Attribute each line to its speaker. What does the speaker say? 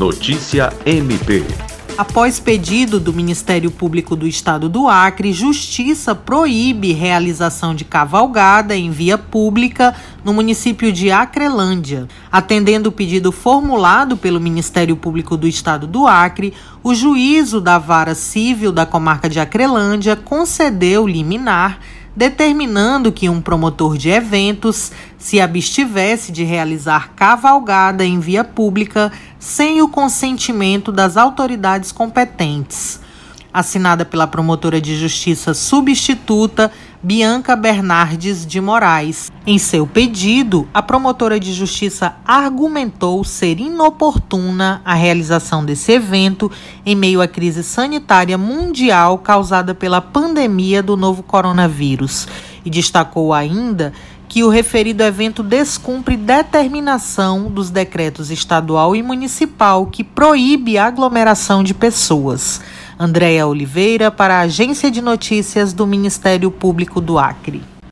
Speaker 1: Notícia MP.
Speaker 2: Após pedido do Ministério Público do Estado do Acre, Justiça proíbe realização de cavalgada em via pública no município de Acrelândia. Atendendo o pedido formulado pelo Ministério Público do Estado do Acre, o juízo da Vara Civil da comarca de Acrelândia concedeu liminar determinando que um promotor de eventos se abstivesse de realizar cavalgada em via pública sem o consentimento das autoridades competentes. Assinada pela promotora de justiça substituta Bianca Bernardes de Moraes. Em seu pedido, a promotora de justiça argumentou ser inoportuna a realização desse evento em meio à crise sanitária mundial causada pela pandemia do novo coronavírus e destacou ainda que o referido evento descumpre determinação dos decretos estadual e municipal que proíbe a aglomeração de pessoas. Andréia Oliveira, para a Agência de Notícias do Ministério Público do Acre.